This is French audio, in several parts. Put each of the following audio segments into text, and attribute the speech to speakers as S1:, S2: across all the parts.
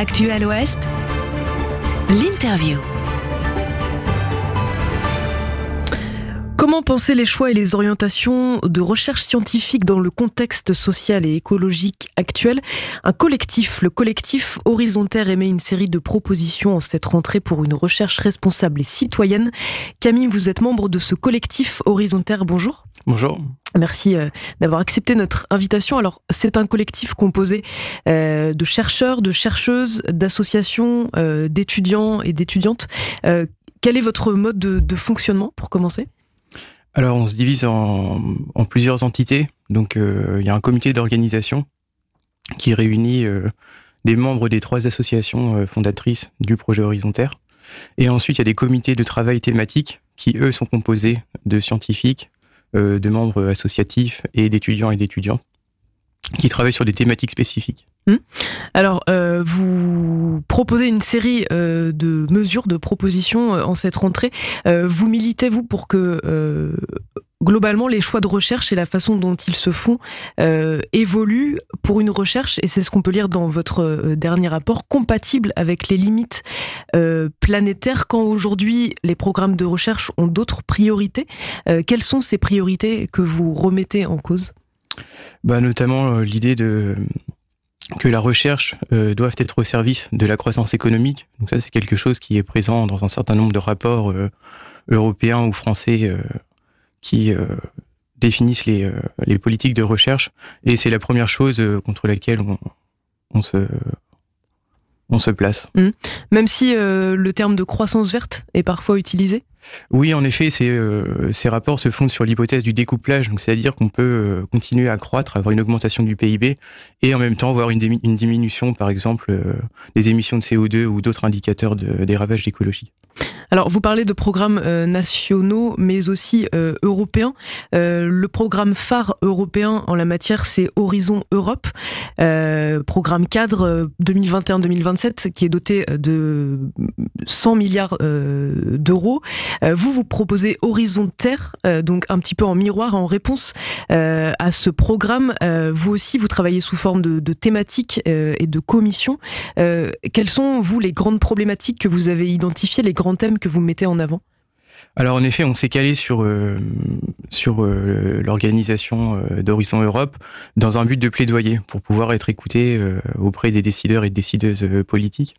S1: l'actu à l'Ouest, l'interview.
S2: Comment penser les choix et les orientations de recherche scientifique dans le contexte social et écologique actuel? Un collectif, le collectif Horizontaire, émet une série de propositions en cette rentrée pour une recherche responsable et citoyenne. Camille, vous êtes membre de ce collectif Horizontaire. Bonjour.
S3: Bonjour.
S2: Merci euh, d'avoir accepté notre invitation. Alors, c'est un collectif composé euh, de chercheurs, de chercheuses, d'associations, euh, d'étudiants et d'étudiantes. quel est votre mode de fonctionnement pour commencer?
S3: Alors, on se divise en, plusieurs entités. Donc, il y a un comité d'organisation qui réunit des membres des trois associations fondatrices du projet horizontaire. Et ensuite, il y a des comités de travail thématiques qui, eux, sont composés de scientifiques, de membres associatifs et d'étudiants et d'étudiantes qui travaillent sur des thématiques spécifiques.
S2: Hmm. Alors, euh, vous proposez une série euh, de mesures, de propositions euh, en cette rentrée. vous militez, vous, pour que globalement les choix de recherche et la façon dont ils se font évoluent pour une recherche, et c'est ce qu'on peut lire dans votre dernier rapport, compatible avec les limites planétaires quand aujourd'hui les programmes de recherche ont d'autres priorités. quelles sont ces priorités que vous remettez en cause?
S3: Bah, Notamment l'idée de que la recherche euh, doit être au service de la croissance économique. Donc ça, c'est quelque chose qui est présent dans un certain nombre de rapports euh, européens ou français euh, qui euh, définissent les, les, politiques de recherche. Et c'est la première chose contre laquelle on, on se on se place.
S2: Mmh. Même si le terme de croissance verte est parfois utilisé?
S3: Oui, en effet, ces, euh, ces rapports se fondent sur l'hypothèse du découplage, donc c'est-à-dire qu'on peut euh, continuer à croître, avoir une augmentation du PIB et en même temps avoir une, diminution, par exemple, euh, des émissions de CO2 ou d'autres indicateurs de, des ravages d'écologie.
S2: Alors, vous parlez de programmes nationaux, mais aussi européens. le programme phare européen en la matière, c'est Horizon Europe, programme cadre 2021-2027, qui est doté de 100 milliards d'euros. Euh, vous, vous proposez Horizon Terre, euh, donc un petit peu en miroir, en réponse euh, à ce programme. vous aussi, vous travaillez sous forme de, thématiques et de commissions. quelles sont, vous, les grandes problématiques que vous avez identifiées, les grands thèmes que vous mettez en avant?
S3: Alors en effet, on s'est calé sur sur l'organisation d'Horizon Europe dans un but de plaidoyer pour pouvoir être écouté auprès des décideurs et décideuses politiques.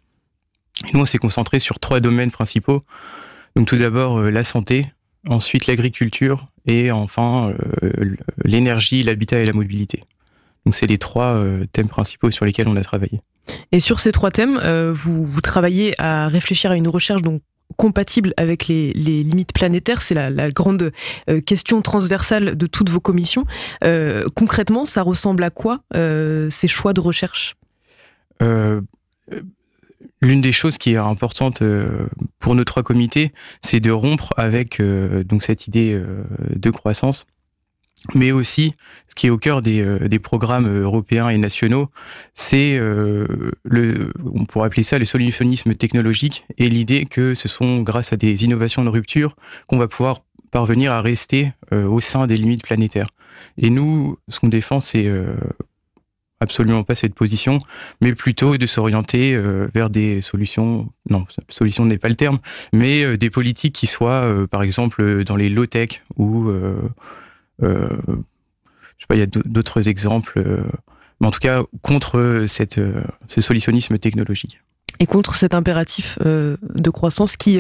S3: nous, on s'est concentré sur trois domaines principaux. Donc tout d'abord euh, la santé, ensuite l'agriculture et enfin euh, l'énergie, l'habitat et la mobilité. Donc c'est les trois euh, thèmes principaux sur lesquels on a travaillé.
S2: Et sur ces trois thèmes, vous, vous travaillez à réfléchir à une recherche donc compatible avec les, les limites planétaires C'est la, la, grande question transversale de toutes vos commissions. concrètement, ça ressemble à quoi ces choix de recherche?
S3: L'une des choses qui est importante euh, pour nos trois comités, c'est de rompre avec euh, donc cette idée euh, de croissance, mais aussi ce qui est au cœur des, des programmes européens et nationaux, c'est le, on pourrait appeler ça le solutionnisme technologique et l'idée que ce sont grâce à des innovations de rupture qu'on va pouvoir parvenir à rester au sein des limites planétaires. Et nous, ce qu'on défend, c'est absolument pas cette position, mais plutôt de s'orienter euh, vers des solutions, non, solution n'est pas le terme, mais euh, des politiques qui soient, euh, par exemple, dans les low-tech ou, je sais pas, il y a d'autres exemples, mais en tout cas contre cette, ce solutionnisme technologique
S2: et contre cet impératif euh, de croissance qui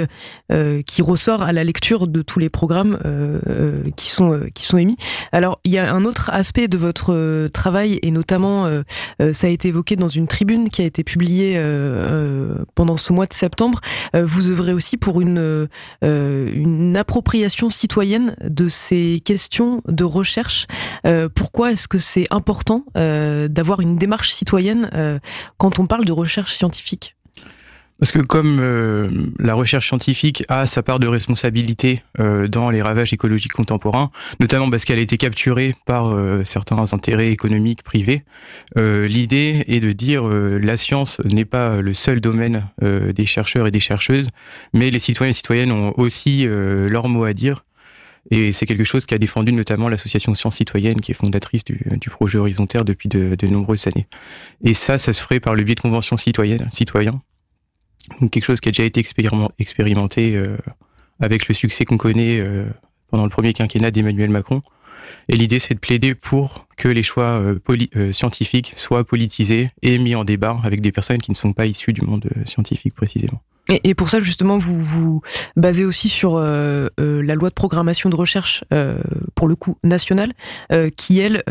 S2: euh, qui ressort à la lecture de tous les programmes euh, qui sont qui sont émis. Alors il y a un autre aspect de votre travail et notamment ça a été évoqué dans une tribune qui a été publiée pendant ce mois de septembre. vous œuvrez aussi pour une une appropriation citoyenne de ces questions de recherche. pourquoi est-ce que c'est important d'avoir une démarche citoyenne quand on parle de recherche scientifique?
S3: Parce que comme euh, la recherche scientifique a sa part de responsabilité euh, dans les ravages écologiques contemporains, notamment parce qu'elle a été capturée par euh, certains intérêts économiques privés, l'idée est de dire la science n'est pas le seul domaine des chercheurs et des chercheuses, mais les citoyens et citoyennes ont aussi leur mot à dire. Et c'est quelque chose qu'a défendu notamment l'association Science Citoyenne, qui est fondatrice du, projet Horizontaire depuis de, nombreuses années. Et ça, ça se ferait par le biais de conventions citoyennes, citoyens. Donc quelque chose qui a déjà été expérimenté euh, avec le succès qu'on connaît euh, pendant le premier quinquennat d'Emmanuel Macron. Et l'idée, c'est de plaider pour que les choix euh, scientifiques soient politisés et mis en débat avec des personnes qui ne sont pas issues du monde scientifique précisément.
S2: Et, pour ça, justement, vous vous basez aussi sur la loi de programmation de recherche, pour le coup nationale, qui, elle,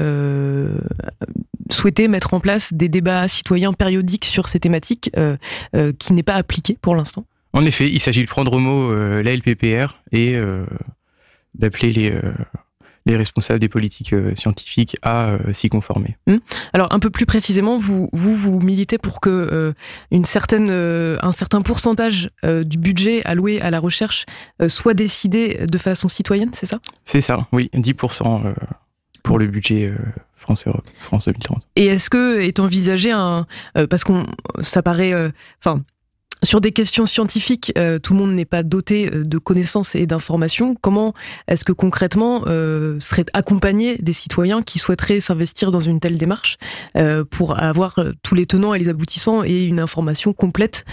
S2: souhaitait mettre en place des débats citoyens périodiques sur ces thématiques, qui n'est pas appliqué pour l'instant.
S3: En effet, il s'agit de prendre au mot la LPPR et d'appeler les les responsables des politiques euh, scientifiques à euh, s'y conformer.
S2: Hmm. Alors un peu plus précisément, vous vous, vous militez pour que euh, une certaine un certain pourcentage du budget alloué à la recherche soit décidé de façon citoyenne, c'est ça?
S3: C'est ça, oui, 10% pour le budget France Europe, France 2030.
S2: Et est-ce que est envisagé un parce qu'on ça paraît enfin sur des questions scientifiques, euh, tout le monde n'est pas doté euh, de connaissances et d'informations. Comment est-ce que concrètement euh, seraient accompagnés des citoyens qui souhaiteraient s'investir dans une telle démarche euh, pour avoir tous les tenants et les aboutissants et une information complète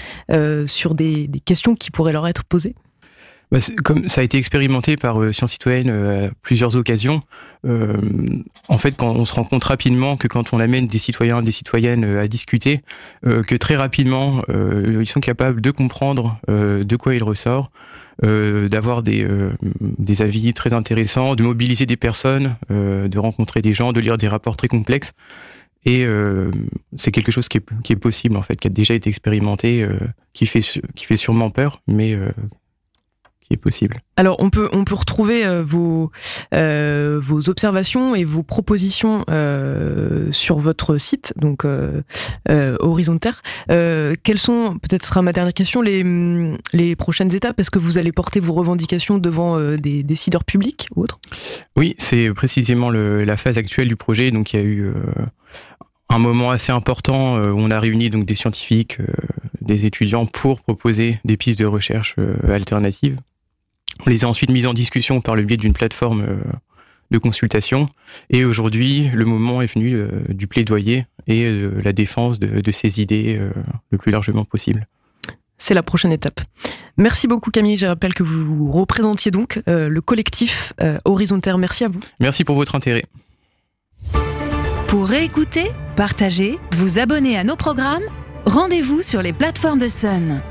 S2: sur des questions qui pourraient leur être posées?
S3: Bah, comme ça a été expérimenté par euh, Sciences Citoyennes euh, à plusieurs occasions, euh, en fait, quand on se rend compte rapidement que quand on amène des citoyens, des citoyennes à discuter, que très rapidement, ils sont capables de comprendre de quoi il ressort, d'avoir des, des avis très intéressants, de mobiliser des personnes, de rencontrer des gens, de lire des rapports très complexes. Et c'est quelque chose qui est, qui est, possible, en fait, qui a déjà été expérimenté, qui, fait, qui fait sûrement peur, mais est possible.
S2: Alors on peut on peut retrouver euh, vos euh, vos observations et vos propositions euh, sur votre site donc Horizon Terre. quelles sont peut-être sera ma dernière question les les prochaines étapes? Est-ce que vous allez porter vos revendications devant des décideurs publics ou autres?
S3: Oui, c'est précisément le, la phase actuelle du projet. Donc il y a eu un moment assez important où on a réuni donc des scientifiques, des étudiants pour proposer des pistes de recherche alternatives. On les a ensuite mises en discussion par le biais d'une plateforme euh, de consultation. Et aujourd'hui, le moment est venu euh, du plaidoyer et de la défense de, ces idées euh, le plus largement possible.
S2: C'est la prochaine étape. Merci beaucoup Camille. Je rappelle que vous représentiez donc le collectif Horizontaire. Merci à vous.
S3: Merci pour votre intérêt.
S1: Pour réécouter, partager, vous abonner à nos programmes, rendez-vous sur les plateformes de Sun.